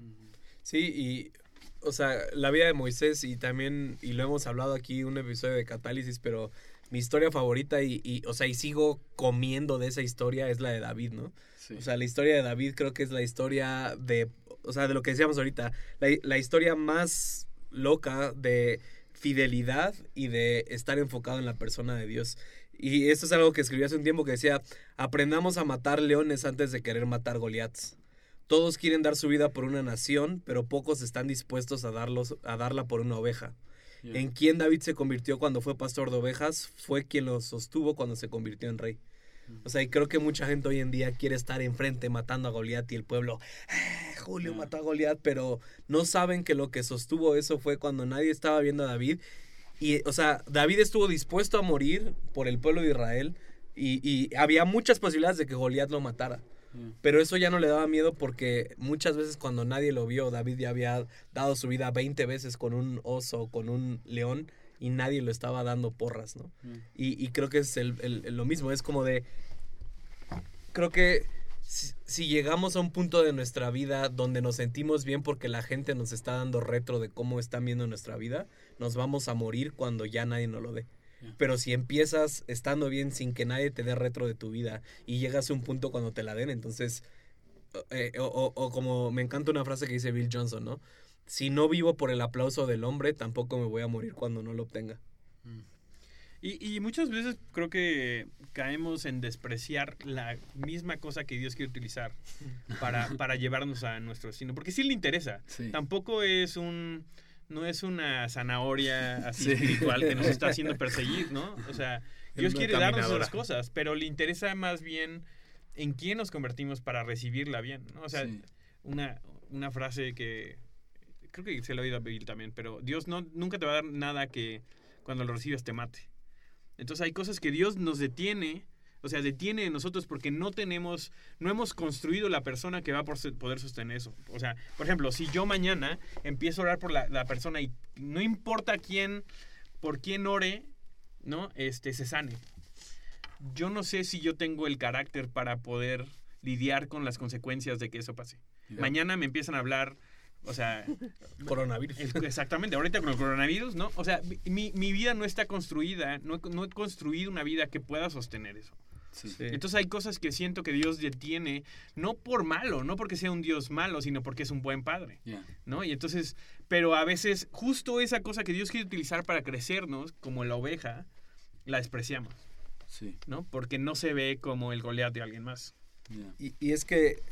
Sí, y, o sea, la vida de Moisés y también, y lo hemos hablado aquí, un episodio de Catálisis, pero mi historia favorita y, y, o sea, y sigo comiendo de esa historia es la de David, ¿no? Sí. O sea, la historia de David creo que es la historia de, o sea, de lo que decíamos ahorita, la, la historia más loca de fidelidad y de estar enfocado en la persona de Dios. Y esto es algo que escribí hace un tiempo que decía, aprendamos a matar leones antes de querer matar Goliaths. Todos quieren dar su vida por una nación, pero pocos están dispuestos a, darlos, a darla por una oveja. Yeah. En quien David se convirtió cuando fue pastor de ovejas fue quien lo sostuvo cuando se convirtió en rey. O sea, y creo que mucha gente hoy en día quiere estar enfrente matando a Goliat y el pueblo, "Eh, Julio Yeah. mató a Goliat, pero no saben que lo que sostuvo eso fue cuando nadie estaba viendo a David. Y, o sea, David estuvo dispuesto a morir por el pueblo de Israel y, y había muchas posibilidades de que Goliat lo matara. Yeah. Pero eso ya no le daba miedo porque muchas veces cuando nadie lo vio, David ya había dado su vida 20 veces con un oso o con un león y nadie lo estaba dando porras, ¿no? Yeah. Y, y creo que es el- el- el- lo mismo, es como de... Creo que si, si llegamos a un punto de nuestra vida donde nos sentimos bien porque la gente nos está dando retro de cómo están viendo nuestra vida, nos vamos a morir cuando ya nadie nos lo dé. Yeah. Pero si empiezas estando bien sin que nadie te dé retro de tu vida y llegas a un punto cuando te la den, entonces, eh, o, o- o como me encanta una frase que dice Bill Johnson, ¿no? Si no vivo por el aplauso del hombre, tampoco me voy a morir cuando no lo obtenga. Y, y muchas veces creo que caemos en despreciar la misma cosa que Dios quiere utilizar [LAUGHS] para, para llevarnos a nuestro destino. Porque sí le interesa. Sí. Tampoco es un... No es una zanahoria así Sí. espiritual que nos está haciendo [LAUGHS] perseguir, ¿no? O sea, Dios quiere darnos esas cosas, pero le interesa más bien en quién nos convertimos para recibirla bien, ¿no? O sea, Sí. una, una frase que creo que se lo he oído a Bill también, pero Dios no, nunca te va a dar nada que cuando lo recibas te mate. Entonces hay cosas que Dios nos detiene, o sea, detiene en nosotros porque no tenemos, no hemos construido la persona que va a poder sostener eso. O sea, por ejemplo, si yo mañana empiezo a orar por la, la persona y no importa quién, por quién ore, ¿no? Este, se sane. Yo no sé si yo tengo el carácter para poder lidiar con las consecuencias de que eso pase. Yeah. Mañana me empiezan a hablar, o sea, Coronavirus. el- exactamente, ahorita con el coronavirus, ¿no? O sea, mi, mi vida no está construida, no, he- no he construido una vida que pueda sostener eso. Sí. Sí. Entonces hay cosas que siento que Dios detiene, no por malo, no porque sea un Dios malo, sino porque es un buen padre, Yeah. ¿no? Y entonces, pero a veces justo esa cosa que Dios quiere utilizar para crecernos, como la oveja, la despreciamos, Sí. ¿no? Porque no se ve como el Goliat de alguien más. Yeah. Y, y es que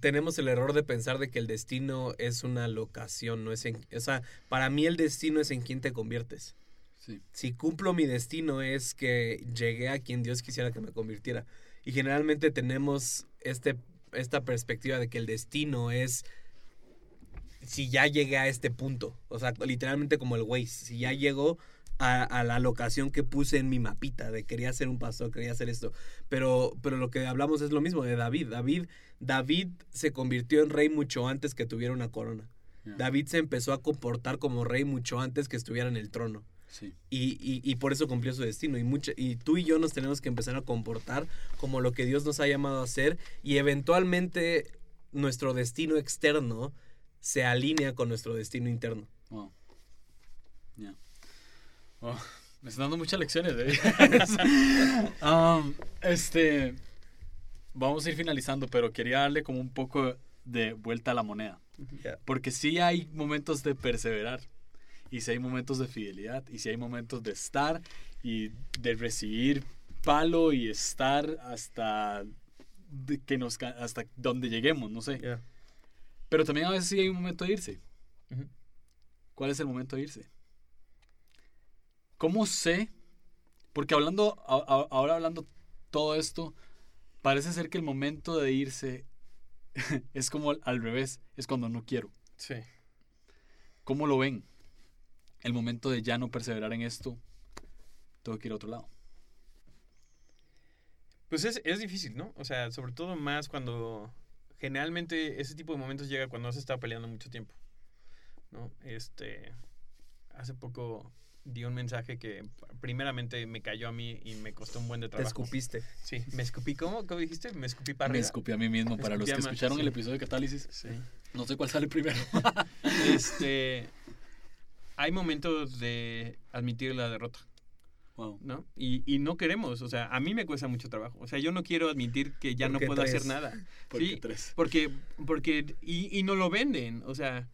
tenemos el error de pensar de que el destino es una locación, no es en, o sea, para mí el destino es en quién te conviertes. Sí. Si cumplo mi destino es que llegué a quien Dios quisiera que me convirtiera. Y generalmente tenemos este, esta perspectiva de que el destino es si ya llegué a este punto. O sea, literalmente como el Waze. Si ya llego a, a la locación que puse en mi mapita de quería ser un pastor, quería hacer esto. Pero, pero lo que hablamos es lo mismo de David. David, David se convirtió en rey mucho antes que tuviera una corona. Yeah. David se empezó a comportar como rey mucho antes que estuviera en el trono. Sí. Y, y- y por eso cumplió su destino. Y, mucha- y tú y yo nos tenemos que empezar a comportar como lo que Dios nos ha llamado a hacer. Y eventualmente nuestro destino externo se alinea con nuestro destino interno. Wow. Yeah. Wow. Me están dando muchas lecciones. ¿eh? [LAUGHS] Um, este, vamos a ir finalizando, pero quería darle como un poco de vuelta a la moneda. Ya. Porque sí hay momentos de perseverar. Y sí hay momentos de fidelidad. Y sí hay momentos de estar y de recibir palo y estar hasta de que nos hasta donde lleguemos, no sé. Ya. Pero también a veces sí hay un momento de irse. Ujú. ¿Cuál es el momento de irse? ¿Cómo sé? Porque hablando, a- a- ahora hablando todo esto, parece ser que el momento de irse [LAUGHS] es como al- al revés, es cuando no quiero. Sí. ¿Cómo lo ven? El momento de ya no perseverar en esto, tengo que ir a otro lado. Pues es, es difícil, ¿no? O sea, sobre todo más cuando generalmente ese tipo de momentos llega cuando has estado peleando mucho tiempo, ¿no? Este, hace poco di un mensaje que primeramente me cayó a mí y me costó un buen de Te trabajo. escupiste. Sí, me escupí, ¿cómo? ¿Cómo dijiste? Me escupí para Me arriba. escupí a mí mismo. Me Para los que escucharon el episodio de Catálisis, Sí. no sé cuál sale primero. [LAUGHS] Este, hay momentos de admitir la derrota. Wow. ¿no? Y, y no queremos, o sea, a mí me cuesta mucho trabajo. O sea, yo no quiero admitir que ya no puedo tres. hacer nada. Porque Sí, tres. Porque, porque, y, y no lo venden, o sea,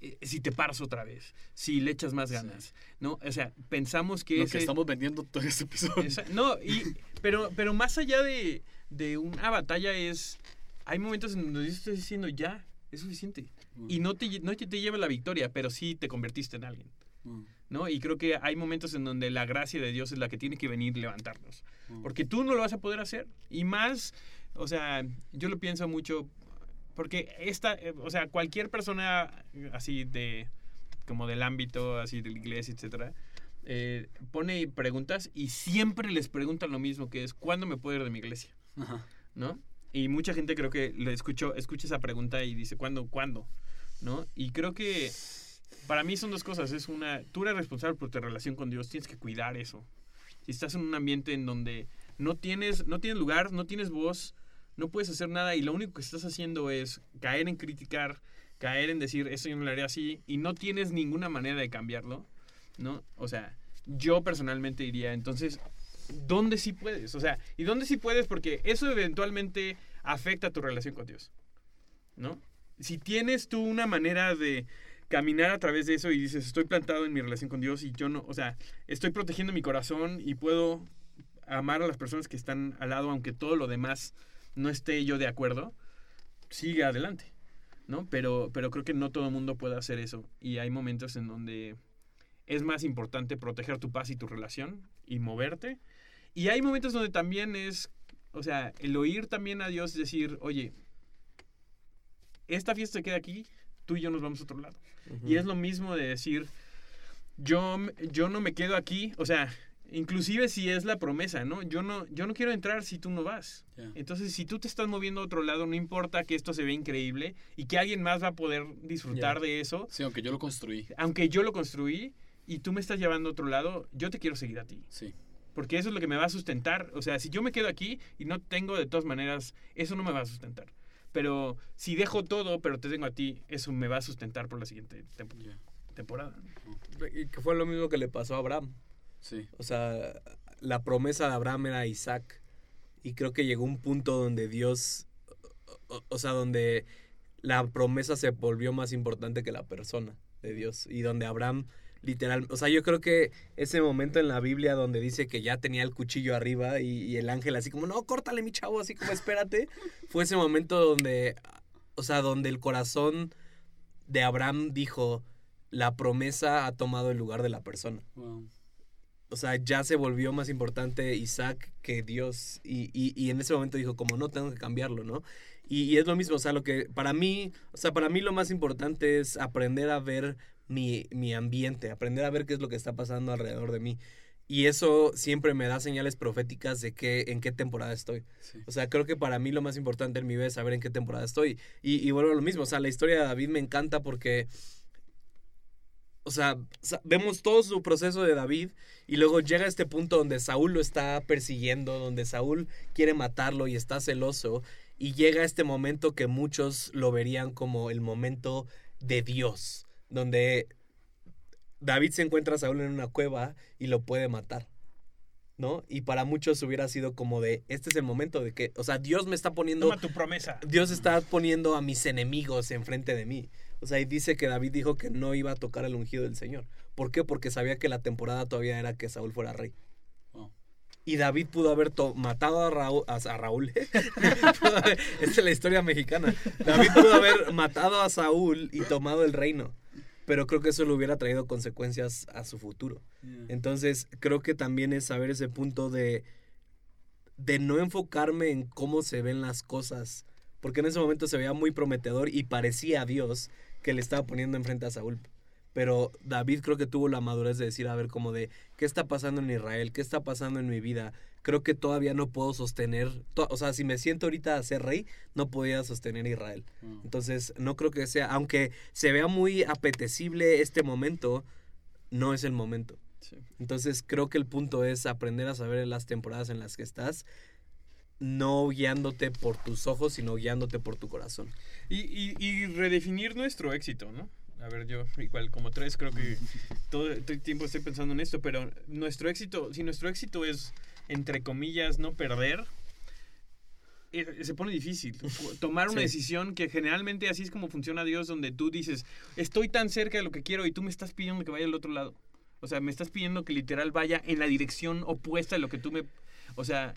eh, si te paras otra vez, si le echas más ganas, ¿no? O sea, pensamos que Lo ese... que estamos vendiendo todo este episodio. esa- no, y, pero, pero más allá de, de una batalla es, hay momentos en donde estoy diciendo, ya, es suficiente. Y no te, no te, lleva la victoria, pero sí te convertiste en alguien. Mm, ¿no? Y creo que hay momentos en donde la gracia de Dios es la que tiene que venir levantarnos. mm. Porque tú no lo vas a poder hacer. Y más, o sea, yo lo pienso mucho, porque esta, eh, o sea, cualquier persona así de, como del ámbito, así de la iglesia, etcétera, eh, pone preguntas y siempre les preguntan lo mismo, que es, ¿cuándo me puedo ir de mi iglesia? Ajá. ¿no? Y mucha gente creo que le escucho, escucha esa pregunta y dice, ¿cuándo? ¿Cuándo? ¿No? Y creo que para mí son dos cosas. Es una, tú eres responsable por tu relación con Dios, tienes que cuidar eso. Si estás en un ambiente en donde no tienes, no tienes lugar, no tienes voz, no puedes hacer nada y lo único que estás haciendo es caer en criticar, caer en decir, eso yo no lo haré así y no tienes ninguna manera de cambiarlo, ¿no? O sea, yo personalmente diría, entonces, ¿dónde sí puedes? O sea, ¿y dónde sí puedes? Porque eso eventualmente afecta tu relación con Dios, ¿no? Si tienes tú una manera de caminar a través de eso y dices, estoy plantado en mi relación con Dios y yo no, o sea, estoy protegiendo mi corazón y puedo amar a las personas que están al lado, aunque todo lo demás no esté yo de acuerdo, sigue adelante, ¿no? Pero, pero creo que no todo el mundo puede hacer eso y hay momentos en donde es más importante proteger tu paz y tu relación y moverte. Y hay momentos donde también es, o sea, el oír también a Dios decir, oye, esta fiesta queda aquí, tú y yo nos vamos a otro lado. Y es lo mismo de decir, yo, yo no me quedo aquí, o sea, inclusive si es la promesa, ¿no? Yo no, yo no quiero entrar si tú no vas. Entonces, si tú te estás moviendo a otro lado, no importa que esto se vea increíble y que alguien más va a poder disfrutar de eso, Sí, aunque yo lo construí. aunque yo lo construí y tú me estás llevando a otro lado, yo te quiero seguir a ti. Sí. Porque eso es lo que me va a sustentar. O sea, si yo me quedo aquí y no tengo de todas maneras, eso no me va a sustentar. Pero si dejo todo, pero te tengo a ti, eso me va a sustentar por la siguiente temp- Ya. temporada. Y que fue lo mismo que le pasó a Abraham. Sí. O sea, la promesa de Abraham era Isaac. Y creo que llegó un punto donde Dios, o, o sea, donde la promesa se volvió más importante que la persona de Dios. Y donde Abraham literal, o sea, yo creo que ese momento en la Biblia donde dice que ya tenía el cuchillo arriba y, y el ángel así como, no, córtale mi chavo, así como espérate, fue ese momento donde, o sea, donde el corazón de Abraham dijo, la promesa ha tomado el lugar de la persona Wow. O sea, ya se volvió más importante Isaac que Dios. Y, y, y en ese momento dijo, como no, tengo que cambiarlo, ¿no? Y, y es lo mismo, o sea, lo que para mí, o sea, para mí lo más importante es aprender a ver mi, mi ambiente, aprender a ver qué es lo que está pasando alrededor de mí. Y eso siempre me da señales proféticas de que, en qué temporada estoy. Sí. O sea, creo que para mí lo más importante en mi vida es saber en qué temporada estoy. Y, y vuelvo a lo mismo, o sea, la historia de David me encanta porque, o sea, vemos todo su proceso de David y luego llega este punto donde Saúl lo está persiguiendo, donde Saúl quiere matarlo y está celoso. Y llega este momento que muchos lo verían como el momento de Dios, donde David se encuentra a Saúl en una cueva y lo puede matar. ¿no? Y para muchos hubiera sido como de, este es el momento de que, o sea, Dios me está poniendo, Toma tu promesa. Dios está poniendo a mis enemigos enfrente de mí. O sea, y dice que David dijo que no iba a tocar el ungido del Señor. ¿Por qué? Porque sabía que la temporada todavía era que Saúl fuera rey. Wow. Y David pudo haber matado a Raúl. A, a Raúl. [LAUGHS] Haber- Esta es la historia mexicana. David pudo haber matado a Saúl y tomado el reino. Pero creo que eso le hubiera traído consecuencias a su futuro. Entonces, creo que también es saber ese punto de, de no enfocarme en cómo se ven las cosas. Porque en ese momento se veía muy prometedor y parecía a Dios que le estaba poniendo enfrente a Saúl. Pero David creo que tuvo la madurez de decir, a ver, como de, ¿qué está pasando en Israel? ¿Qué está pasando en mi vida? Creo que todavía no puedo sostener, to- o sea, si me siento ahorita a ser rey, no podía sostener Israel. Wow. Entonces, no creo que sea, aunque se vea muy apetecible este momento, no es el momento. Sí. Entonces, creo que el punto es aprender a saber en las temporadas en las que estás, no guiándote por tus ojos, sino guiándote por tu corazón. Y, y, y redefinir nuestro éxito, ¿no? A ver, yo igual como tres creo que [LAUGHS] todo el tiempo estoy pensando en esto, pero nuestro éxito, si nuestro éxito es, entre comillas, no perder, se pone difícil. [LAUGHS] Tomar una Sí. decisión que generalmente así es como funciona Dios, donde tú dices, estoy tan cerca de lo que quiero y tú me estás pidiendo que vaya al otro lado. O sea, me estás pidiendo que literal vaya en la dirección opuesta a lo que tú me... O sea,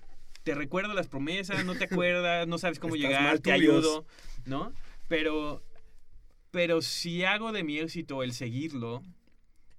te recuerdo las promesas, no te [LAUGHS] acuerdas, no sabes cómo Estás llegar, te ayudo, ¿no? Pero, pero si hago de mi éxito el seguirlo,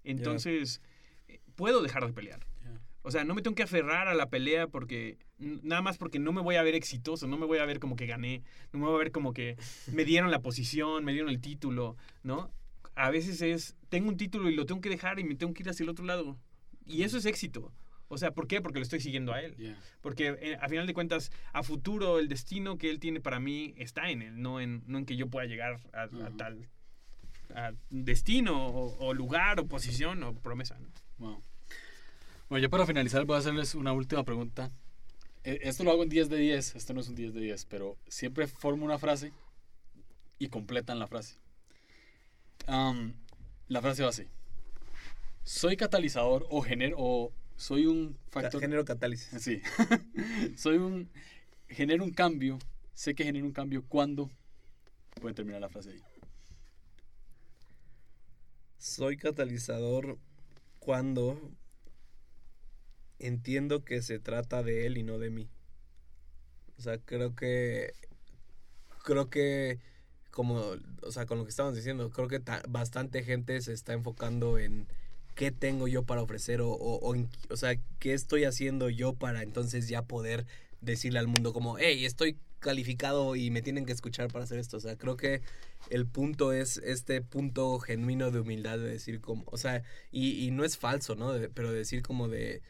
entonces eh, puedo dejar de pelear. Yeah. O sea, no me tengo que aferrar a la pelea porque nada más porque no me voy a ver exitoso, no me voy a ver como que gané, no me voy a ver como que me dieron la posición, me dieron el título, ¿no? A veces es, tengo un título y lo tengo que dejar y me tengo que ir hacia el otro lado. Y eso es éxito. O sea, ¿por qué? Porque lo estoy siguiendo a él. Yeah. Porque eh, a final de cuentas, a futuro, el destino que él tiene para mí está en él, no en, no en que yo pueda llegar a, a Ujú. tal a destino o, o lugar o posición o promesa. ¿no? Wow. Bueno, yo para finalizar voy a hacerles una última pregunta. Eh, Esto lo hago en 10 de 10, esto no es un 10 de 10, pero siempre formo una frase y completan la frase. Am, la frase va así. Soy catalizador o genero o soy un factor Género catálisis. Sí. [LAUGHS] soy un genero un cambio, sé que genero un cambio cuando pueden terminar la frase ahí. Soy catalizador cuando entiendo que se trata de él y no de mí. O sea, creo que creo que como, o sea, con lo que estábamos diciendo, creo que ta- bastante gente se está enfocando en qué tengo yo para ofrecer o, o, o o sea, qué estoy haciendo yo para entonces ya poder decirle al mundo como, hey, estoy calificado y me tienen que escuchar para hacer esto. O sea, creo que el punto es este punto genuino de humildad de decir como, o sea, y, y no es falso, ¿no? De- pero decir como de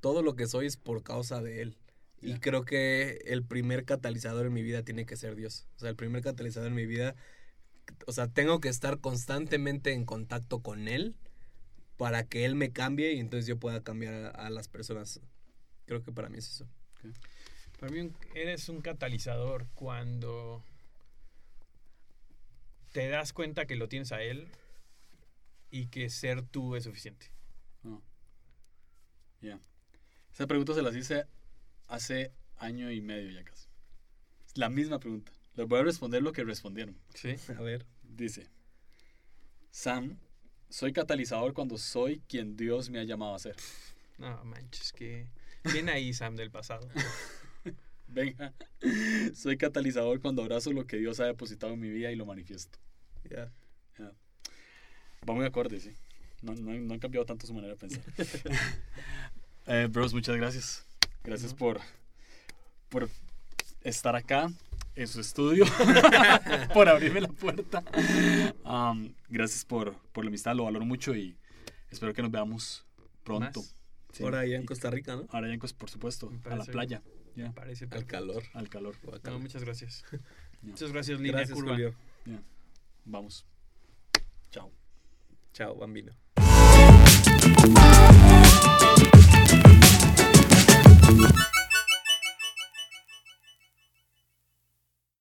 todo lo que soy es por causa de él. Y creo que el primer catalizador en mi vida tiene que ser Dios. O sea, el primer catalizador en mi vida, o sea, tengo que estar constantemente en contacto con Él para que Él me cambie y entonces yo pueda cambiar a, a las personas. Creo que para mí es eso. Para mí un- eres un catalizador cuando te das cuenta que lo tienes a él y que ser tú es suficiente. Oh. Ya. Esa pregunta se las hice hace año y medio ya casi. Es la misma pregunta. Les voy a responder lo que respondieron. Sí. A ver. Dice, Sam, soy catalizador cuando soy quien Dios me ha llamado a ser. No manches, que. Bien ahí, Sam, del pasado. [LAUGHS] Venga, soy catalizador cuando abrazo lo que Dios ha depositado en mi vida y lo manifiesto. Ya. Va muy acorde, sí. No, no, no han cambiado tanto su manera de pensar. [LAUGHS] Eh, bros, muchas gracias. Gracias por, por estar acá en su estudio [LAUGHS] por abrirme la puerta. Gracias por, por la amistad, lo valoro mucho y espero que nos veamos pronto. Sí. Ahora allá en Costa Rica, ¿no? Ahora allá en Costa por supuesto, a la playa. Yeah. Parece al calor. Al calor. Muchas gracias. [LAUGHS] Muchas gracias, Línea gracias, Curva. Yeah. Vamos. Chao. Chao, bambino.